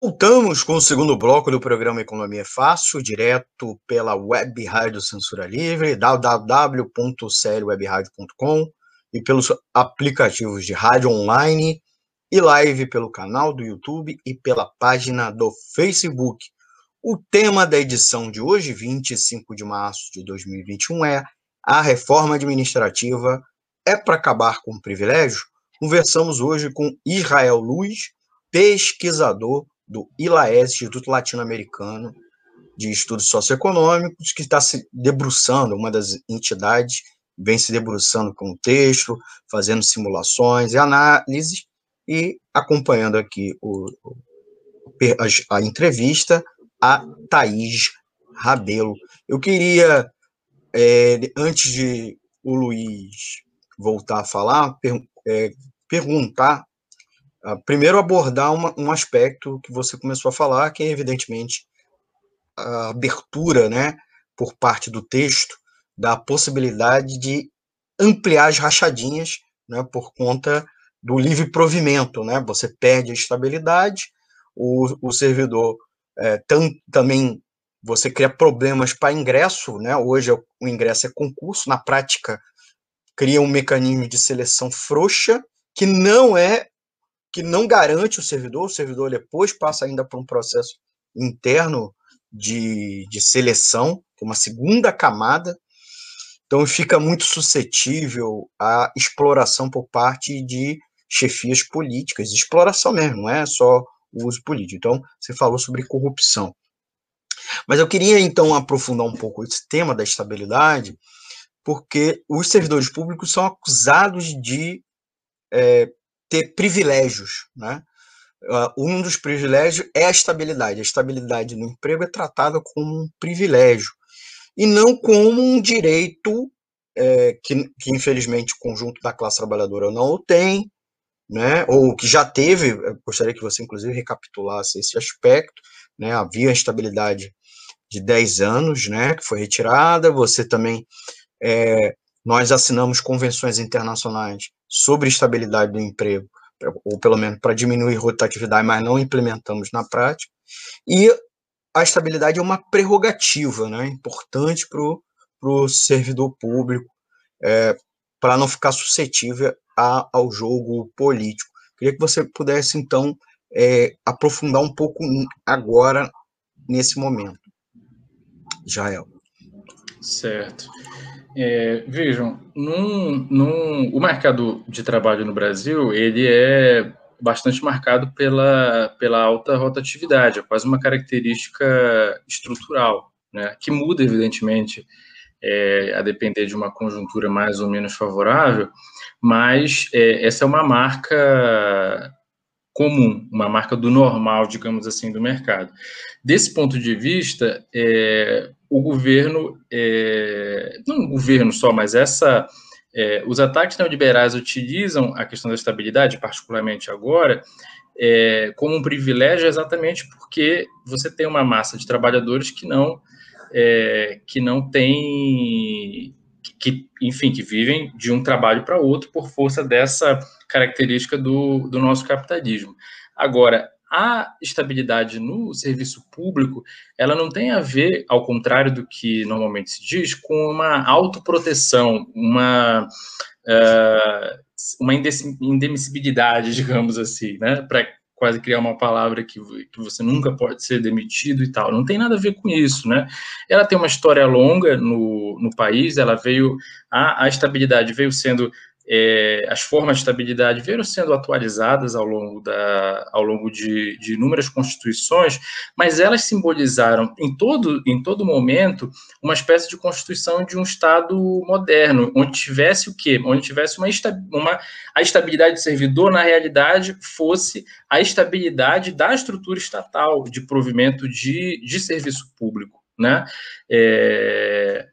Voltamos com o segundo bloco do programa Economia Fácil, direto pela Web Rádio Censura Livre, www.clwebradio.com e pelos aplicativos de rádio online e live pelo canal do YouTube e pela página do Facebook. O tema da edição de hoje, 25 de março de 2021, é a reforma administrativa é para acabar com o privilégio? Conversamos hoje com Israel Luiz, pesquisador do ILAES, Instituto Latino-Americano de Estudos Socioeconômicos, que está se debruçando, uma das entidades vem se debruçando com o texto, fazendo simulações e análises, e acompanhando aqui o, a, a entrevista, a Thaís Rabelo. Eu queria, é, antes de o Luiz voltar a falar, per, é, perguntar, primeiro abordar uma, um aspecto que você começou a falar, que é evidentemente a abertura, né, por parte do texto, da possibilidade de ampliar as rachadinhas, né, por conta do livre provimento, né, você perde a estabilidade, o, o servidor é, tam, também você cria problemas para ingresso, né, hoje o ingresso é concurso, na prática cria um mecanismo de seleção frouxa, que não é que não garante o servidor, o servidor depois passa ainda por um processo interno de, de seleção, uma segunda camada, então fica muito suscetível à exploração por parte de chefias políticas, exploração mesmo, não é só o uso político. Então, você falou sobre corrupção. Mas eu queria então aprofundar um pouco esse tema da estabilidade, porque os servidores públicos são acusados de é, ter privilégios, né? Uh, um dos privilégios é a estabilidade. A estabilidade no emprego é tratada como um privilégio e não como um direito é, que, que, infelizmente, o conjunto da classe trabalhadora não o tem, né? ou que já teve. gostaria que você, inclusive, recapitulasse esse aspecto. Né? Havia a estabilidade de 10 anos, né, que foi retirada. Você também é, nós assinamos convenções internacionais sobre estabilidade do emprego, ou pelo menos para diminuir rotatividade, mas não implementamos na prática. E a estabilidade é uma prerrogativa né, importante para o servidor público, é, para não ficar suscetível a, ao jogo político. Queria que você pudesse, então, é, aprofundar um pouco agora, nesse momento. Jael. Certo. É, vejam, num, num, o mercado de trabalho no Brasil ele é bastante marcado pela, pela alta rotatividade, é quase uma característica estrutural, né, que muda, evidentemente, é, a depender de uma conjuntura mais ou menos favorável, mas é, essa é uma marca comum, uma marca do normal, digamos assim, do mercado. Desse ponto de vista, é, o governo, é, não o governo só, mas essa, é, os ataques neoliberais utilizam a questão da estabilidade, particularmente agora, é, como um privilégio exatamente porque você tem uma massa de trabalhadores que não é, que não tem que, enfim, que vivem de um trabalho para outro por força dessa característica do, do nosso capitalismo. Agora, a estabilidade no serviço público, ela não tem a ver, ao contrário do que normalmente se diz, com uma autoproteção, uma, uh, uma indemissibilidade, digamos assim, né? Para quase criar uma palavra que, que você nunca pode ser demitido e tal. Não tem nada a ver com isso, né? Ela tem uma história longa no, no país, ela veio, a, a estabilidade veio sendo é, as formas de estabilidade vieram sendo atualizadas ao longo, da, ao longo de, de, inúmeras constituições, mas elas simbolizaram em todo, em todo momento uma espécie de constituição de um Estado moderno, onde tivesse o quê? Onde tivesse uma, uma a estabilidade do servidor, na realidade, fosse a estabilidade da estrutura estatal de provimento de, de serviço público. Né? É,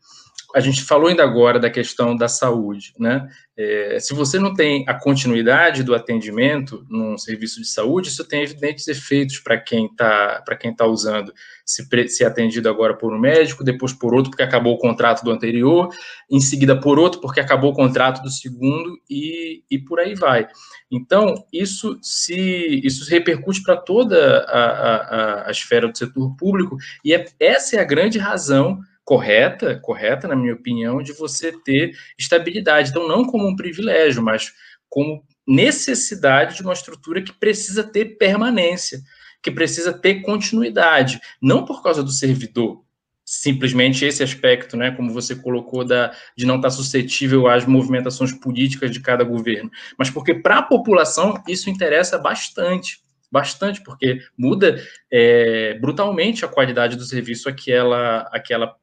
a gente falou ainda agora da questão da saúde, né? É, se você não tem a continuidade do atendimento num serviço de saúde, isso tem evidentes efeitos para quem está para quem tá usando, se, se é atendido agora por um médico, depois por outro porque acabou o contrato do anterior, em seguida por outro porque acabou o contrato do segundo e, e por aí vai. Então isso se isso repercute para toda a, a, a esfera do setor público e é, essa é a grande razão correta, correta, na minha opinião, de você ter estabilidade. Então, não como um privilégio, mas como necessidade de uma estrutura que precisa ter permanência, que precisa ter continuidade, não por causa do servidor, simplesmente esse aspecto, né, como você colocou, da, de não estar suscetível às movimentações políticas de cada governo, mas porque para a população isso interessa bastante, bastante, porque muda é, brutalmente a qualidade do serviço a que ela, a que ela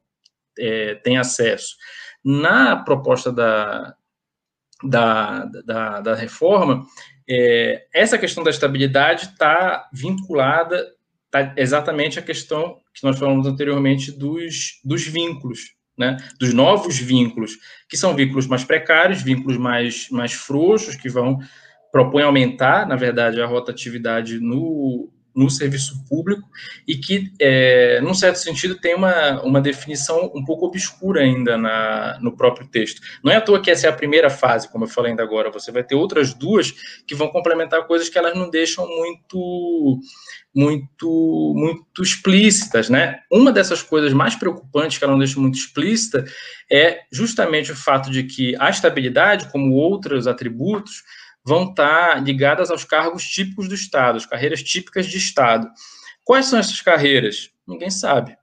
é, tem acesso. Na proposta da, da, da, da reforma, é, essa questão da estabilidade está vinculada tá exatamente à questão que nós falamos anteriormente dos, dos vínculos, né, dos novos vínculos, que são vínculos mais precários, vínculos mais, mais frouxos, que vão propõem aumentar, na verdade, a rotatividade no, no serviço público e que, é, num certo sentido, tem uma, uma definição um pouco obscura ainda na, no próprio texto. Não é à toa que essa é a primeira fase, como eu falei ainda agora, você vai ter outras duas que vão complementar coisas que elas não deixam muito muito muito explícitas, né? Uma dessas coisas mais preocupantes que ela não deixa muito explícita é justamente o fato de que a estabilidade, como outros atributos, vão estar ligadas aos cargos típicos do Estado, as carreiras típicas de Estado. Quais são essas carreiras? Ninguém sabe.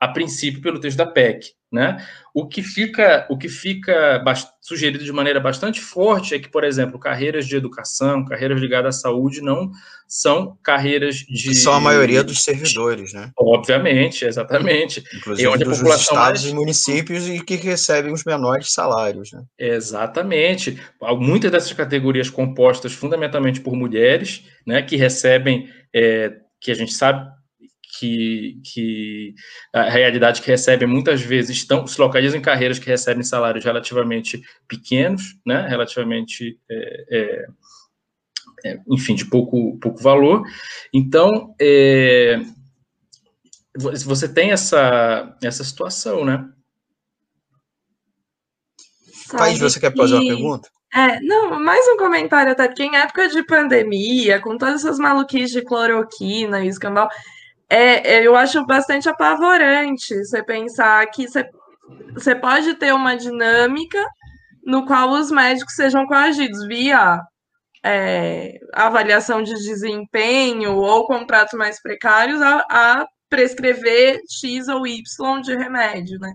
A princípio, pelo texto da PEC. Né? O que fica, o que fica sugerido de maneira bastante forte é que, por exemplo, carreiras de educação, carreiras ligadas à saúde não são carreiras de. São a maioria dos servidores, né? Obviamente, exatamente. Inclusive é onde dos a população estados mais... e municípios e que recebem os menores salários, né? Exatamente. Muitas dessas categorias compostas fundamentalmente por mulheres, né, que recebem, é, que a gente sabe que, que a realidade que recebem muitas vezes estão se localizam em carreiras que recebem salários relativamente pequenos, né, relativamente é, é, é, enfim, de pouco, pouco valor. Então, é, você tem essa, essa situação, né? Thaís, você quer fazer uma pergunta? É, não, mais um comentário até, porque em época de pandemia, com todas essas maluquices de cloroquina e escambau, é, é, eu acho bastante apavorante você pensar que você, pode ter uma dinâmica no qual os médicos sejam coagidos via é, avaliação de desempenho ou contratos mais precários a, a, prescrever X ou Y de remédio, né?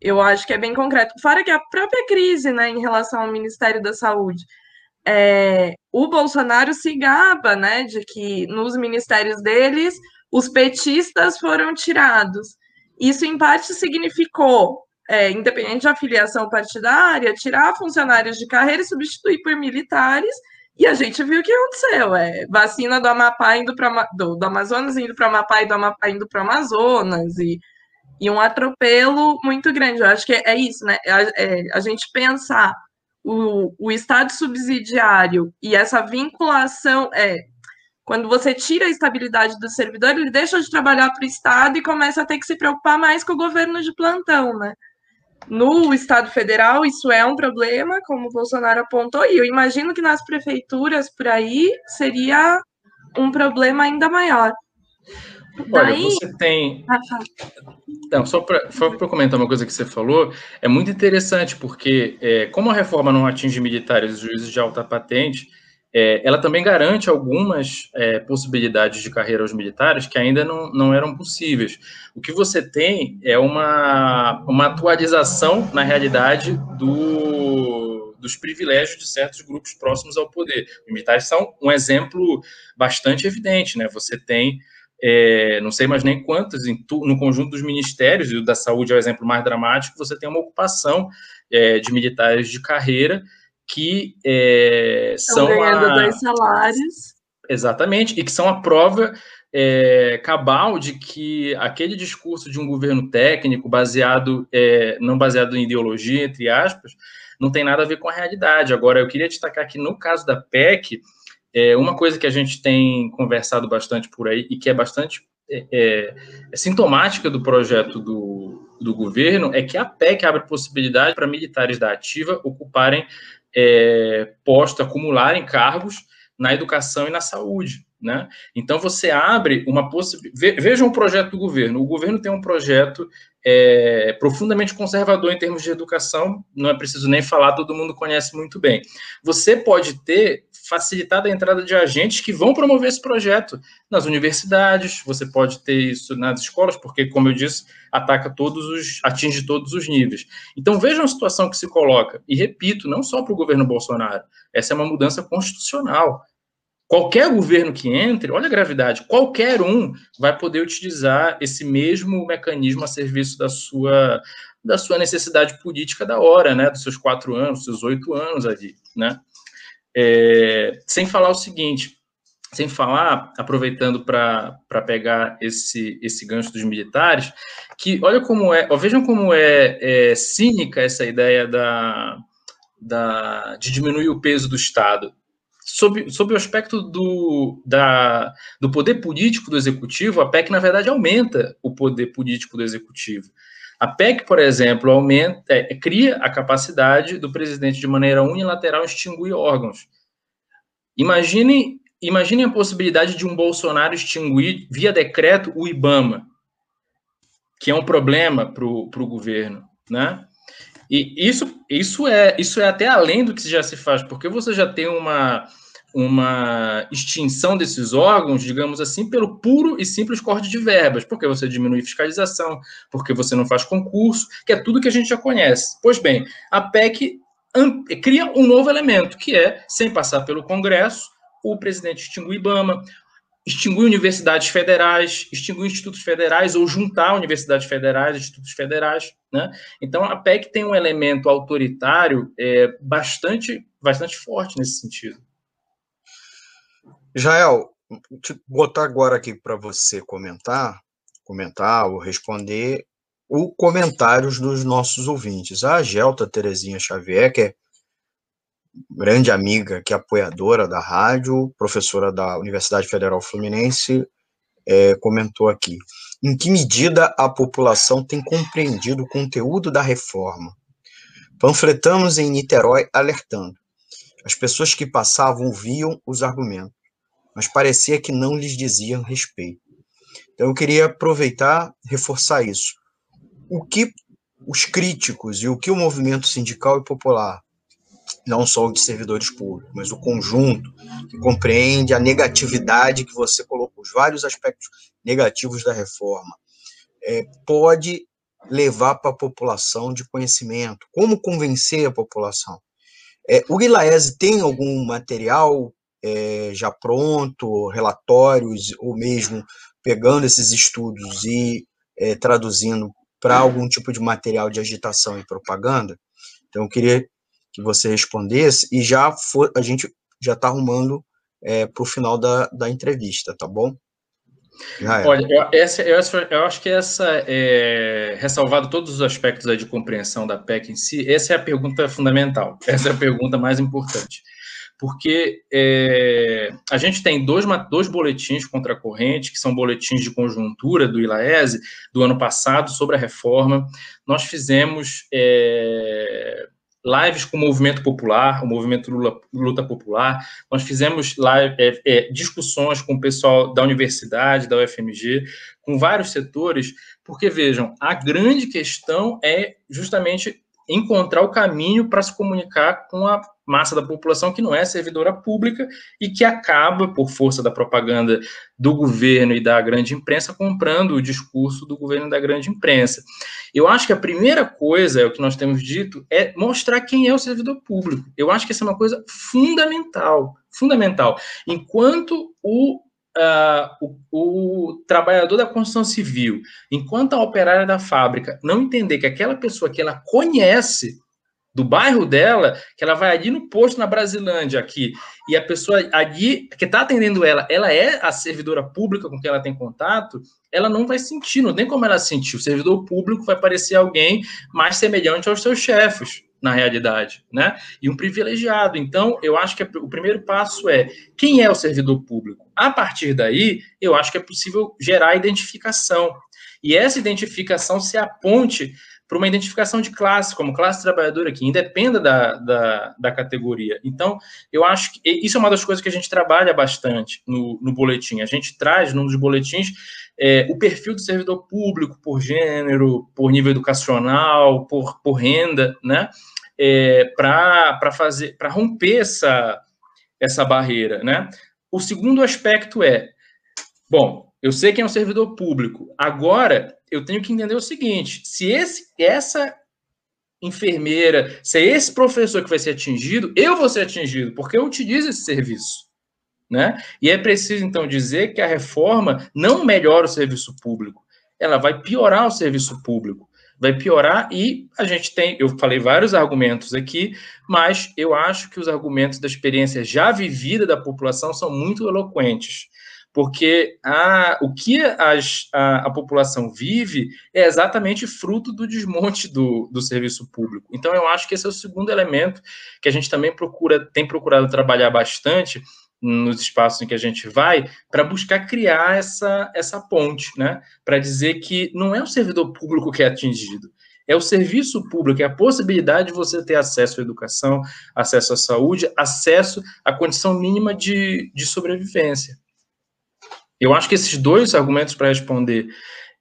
Eu acho que é bem concreto. Fora que a própria crise, né, em relação ao Ministério da Saúde, é, o Bolsonaro se gaba, né, de que nos ministérios deles os petistas foram tirados. Isso, em parte, significou, é, independente da filiação partidária, tirar funcionários de carreira e substituir por militares. E a gente viu o que aconteceu: é, vacina do Amapá indo para do, do Amazonas indo para o Amapá e do Amapá indo para o Amazonas, e, e um atropelo muito grande. Eu acho que é, é isso, né? É, a gente pensar o, o Estado subsidiário e essa vinculação, é, quando você tira a estabilidade do servidor, ele deixa de trabalhar para o Estado e começa a ter que se preocupar mais com o governo de plantão, né? No Estado federal, isso é um problema, como o Bolsonaro apontou, e eu imagino que nas prefeituras por aí seria um problema ainda maior. Olha, Daí... você tem. Ah, Não, só para comentar uma coisa que você falou, é muito interessante, porque é, como a reforma não atinge militares e juízes de alta patente, é, ela também garante algumas é, possibilidades de carreira aos militares que ainda não, não eram possíveis. O que você tem é uma, uma atualização, na realidade, do, dos privilégios de certos grupos próximos ao poder. Os militares são um exemplo bastante evidente. Né? Você tem, é, não sei mais nem quantos, tu, no conjunto dos ministérios, e o da saúde é o exemplo mais dramático, você tem uma ocupação é, de militares de carreira que é, são ganhando a... dois salários. Exatamente, e que são a prova é, cabal de que aquele discurso de um governo técnico baseado, é, não baseado em ideologia, entre aspas, não tem nada a ver com a realidade. Agora, eu queria destacar que no caso da PEC, é, uma coisa que a gente tem conversado bastante por aí e que é bastante é, é, sintomática do projeto do, do governo é que a PEC abre possibilidade para militares da ativa ocuparem é, postos, acumularem cargos na educação e na saúde. Né? Então você abre uma possibilidade. Vejam o projeto do governo. O governo tem um projeto é, profundamente conservador em termos de educação, não é preciso nem falar, todo mundo conhece muito bem. Você pode ter facilitado a entrada de agentes que vão promover esse projeto nas universidades, você pode ter isso nas escolas, porque, como eu disse, ataca todos os, atinge todos os níveis. Então vejam a situação que se coloca, e repito, não só para o governo Bolsonaro, essa é uma mudança constitucional. Qualquer governo que entre, olha a gravidade, qualquer um vai poder utilizar esse mesmo mecanismo a serviço da sua, da sua necessidade política da hora, né? Dos seus quatro anos, dos seus oito anos ali, né? É, sem falar o seguinte, sem falar, aproveitando para pegar esse, esse gancho dos militares, que olha como é, ó, vejam como é, é cínica essa ideia da, da, de diminuir o peso do Estado sob, sob o aspecto do, da, do poder político do executivo, a PEC, na verdade, aumenta o poder político do executivo. A PEC, por exemplo, aumenta, é, cria a capacidade do presidente, de maneira unilateral, extinguir órgãos. Imaginem, imaginem a possibilidade de um Bolsonaro extinguir, via decreto, o IBAMA, que é um problema para o governo. Né? E isso, isso, é, isso é até além do que já se faz, porque você já tem uma, uma extinção desses órgãos, digamos assim, pelo puro e simples corte de verbas, porque você diminui fiscalização, porque você não faz concurso, que é tudo que a gente já conhece. Pois bem, a PEC cria um novo elemento, que é, sem passar pelo Congresso, o presidente extingue o IBAMA, extinguir universidades federais, extinguir institutos federais ou juntar universidades federais, institutos federais, né? Então a PEC tem um elemento autoritário é, bastante, bastante forte nesse sentido. Jael, te botar agora aqui para você comentar, comentar ou responder o comentários dos nossos ouvintes. A Gelta Terezinha Xavier, que é grande amiga, que é apoiadora da rádio, professora da Universidade Federal Fluminense, é, comentou aqui. Em que medida a população tem compreendido o conteúdo da reforma? Panfletamos em Niterói alertando. As pessoas que passavam ouviam os argumentos, mas parecia que não lhes diziam respeito. Então eu queria aproveitar, reforçar isso. O que os críticos e o que o movimento sindical e popular não só o de servidores públicos, mas o conjunto, que compreende a negatividade que você colocou, os vários aspectos negativos da reforma, é, pode levar para a população de conhecimento, como convencer a população. É, o Guilaese tem algum material é, já pronto, relatórios, ou mesmo pegando esses estudos e é, traduzindo para algum tipo de material de agitação e propaganda? Então, eu queria que você respondesse e já for, a gente já está arrumando é, para o final da, da entrevista, tá bom? Olha, eu, essa, eu, eu, acho que essa, é, ressalvado todos os aspectos de compreensão da PEC em si, essa é a pergunta fundamental, essa é a pergunta mais importante. Porque é, a gente tem dois, dois boletins contra a corrente, que são boletins de conjuntura do ILAESE, do ano passado, sobre a reforma. Nós fizemos é, lives com o movimento popular, o movimento Lula, Luta Popular. Nós fizemos live, é, é, discussões com o pessoal da universidade, da UFMG, com vários setores, porque vejam, a grande questão é justamente encontrar o caminho para se comunicar com a massa da população que não é servidora pública e que acaba, por força da propaganda do governo e da grande imprensa, comprando o discurso do governo e da grande imprensa. Eu acho que a primeira coisa, é o que nós temos dito, é mostrar quem é o servidor público. Eu acho que essa é uma coisa fundamental, fundamental. Enquanto o Uh, o, o, trabalhador da construção civil, enquanto a operária da fábrica não entender que aquela pessoa que ela conhece do bairro dela, que ela vai ali no posto na Brasilândia aqui, e a pessoa ali que está atendendo ela, ela é a servidora pública com quem ela tem contato, ela não vai sentir, não tem como ela sentir. O servidor público vai parecer alguém mais semelhante aos seus chefes, na realidade, né? E um privilegiado. Então, eu acho que o primeiro passo é quem é o servidor público. A partir daí, eu acho que é possível gerar identificação. E essa identificação se aponte para uma identificação de classe, como classe trabalhadora, que independa da, da, da, categoria. Então, eu acho que isso é uma das coisas que a gente trabalha bastante no, no boletim. A gente traz, num dos boletins, é, o perfil do servidor público por gênero, por nível educacional, por, por renda, né? É, para fazer, para romper essa, essa barreira, né? O segundo aspecto é, bom, eu sei quem é um servidor público. Agora, eu tenho que entender o seguinte: se esse, essa enfermeira, se é esse professor que vai ser atingido, eu vou ser atingido, porque eu utilizo esse serviço. Né? E é preciso, então, dizer que a reforma não melhora o serviço público, ela vai piorar o serviço público. Vai piorar e a gente tem, eu falei vários argumentos aqui, mas eu acho que os argumentos da experiência já vivida da população são muito eloquentes porque a, o que as, a, a, população vive é exatamente fruto do desmonte do, do serviço público. Então, eu acho que esse é o segundo elemento que a gente também procura, tem procurado trabalhar bastante nos espaços em que a gente vai, para buscar criar essa, essa ponte, né? Para dizer que não é o servidor público que é atingido, é o serviço público, é a possibilidade de você ter acesso à educação, acesso à saúde, acesso à condição mínima de, de sobrevivência. Eu acho que esses dois argumentos para responder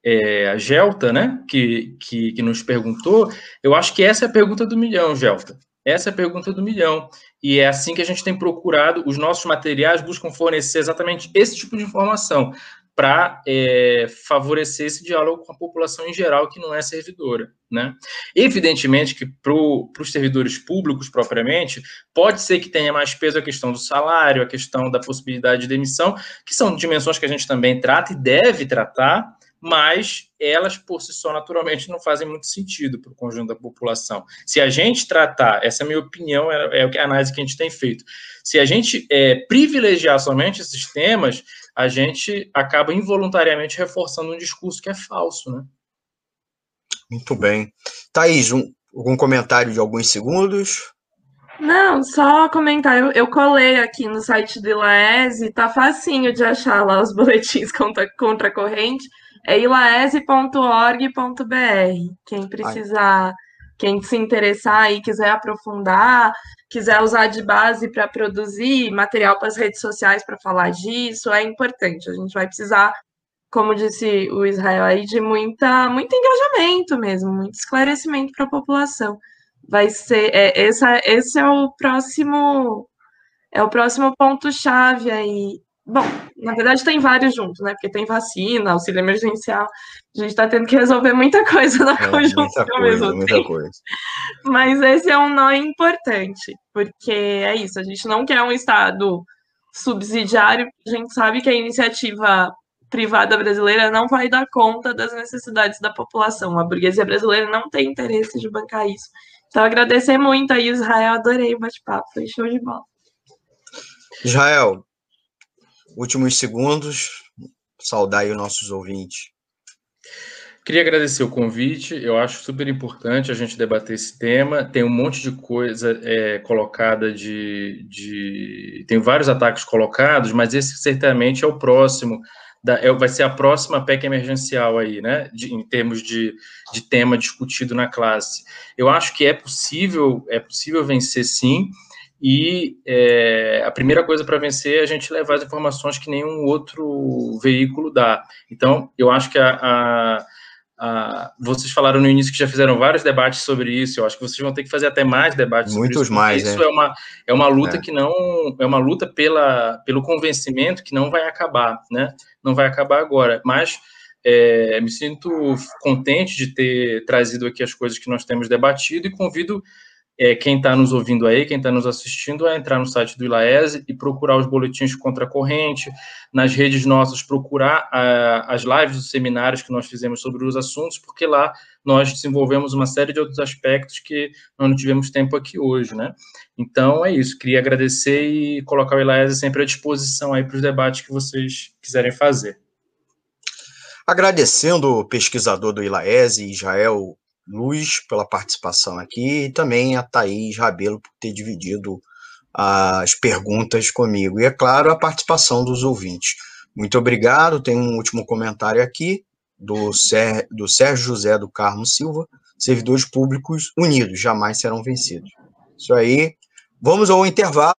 é, a Gelta, né, que, que, que, nos perguntou, eu acho que essa é a pergunta do milhão, Gelta. Essa é a pergunta do milhão. E é assim que a gente tem procurado, os nossos materiais buscam fornecer exatamente esse tipo de informação para é, favorecer esse diálogo com a população em geral que não é servidora. Né? Evidentemente que para os servidores públicos propriamente, pode ser que tenha mais peso a questão do salário, a questão da possibilidade de demissão, que são dimensões que a gente também trata e deve tratar, mas elas por si só naturalmente não fazem muito sentido para o conjunto da população. Se a gente tratar, essa é a minha opinião, é, é a análise que a gente tem feito, se a gente é, privilegiar somente esses temas, a gente acaba involuntariamente reforçando um discurso que é falso, né? Muito bem. Thaís, um, algum comentário de alguns segundos? Não, só comentar. Eu, eu colei aqui no site do Ilaese, tá facinho de achar lá os boletins contra, contra a corrente. É ilaese.org.br. Quem precisar, Ai. Quem se interessar e quiser aprofundar, quiser usar de base para produzir material para as redes sociais para falar disso, é importante. A gente vai precisar, como disse o Israel aí, de muita, muito engajamento mesmo, muito esclarecimento para a população. Vai ser é, essa, esse é o próximo é o próximo ponto chave aí Bom, na verdade tem vários juntos, né? Porque tem vacina, auxílio emergencial. A gente está tendo que resolver muita coisa na é, conjuntura ao mesmo muita tempo. Coisa. Mas esse é um nó importante, porque é isso, a gente não quer um Estado subsidiário, a gente sabe que a iniciativa privada brasileira não vai dar conta das necessidades da população. A burguesia brasileira não tem interesse de bancar isso. Então, agradecer muito aí, Israel, adorei o bate-papo, foi show de bola. Israel, últimos segundos, saudar aí os nossos ouvintes. Queria agradecer o convite, eu acho super importante a gente debater esse tema. Tem um monte de coisa é, colocada de, de. Tem vários ataques colocados, mas esse certamente é o próximo. Da, é, vai ser a próxima PEC emergencial aí, né? De, em termos de, de tema discutido na classe. Eu acho que é possível, é possível vencer sim. E é, a primeira coisa para vencer é a gente levar as informações que nenhum outro veículo dá. Então, eu acho que a, a, a, vocês falaram no início que já fizeram vários debates sobre isso. Eu acho que vocês vão ter que fazer até mais debates Muitos sobre isso. mais, isso né? é uma é uma luta é. que não é uma luta pela pelo convencimento que não vai acabar, né? Não vai acabar agora, mas é, me sinto contente de ter trazido aqui as coisas que nós temos debatido e convido é, quem está nos ouvindo aí, quem está nos assistindo, é entrar no site do ILAESE e procurar os boletins contra a corrente, nas redes nossas, procurar a, as lives, os seminários que nós fizemos sobre os assuntos, porque lá nós desenvolvemos uma série de outros aspectos que nós não tivemos tempo aqui hoje, né? Então, é isso. Queria agradecer e colocar o ILAESE sempre à disposição aí para os debates que vocês quiserem fazer. Agradecendo o pesquisador do ILAESE, Israel Luz, pela participação aqui, e também a Thaís Rabelo por ter dividido as perguntas comigo. E, é claro, a participação dos ouvintes. Muito obrigado. Tem um último comentário aqui do, Ser, do Sérgio José do Carmo Silva. Servidores públicos unidos jamais serão vencidos. Isso aí. Vamos ao intervalo.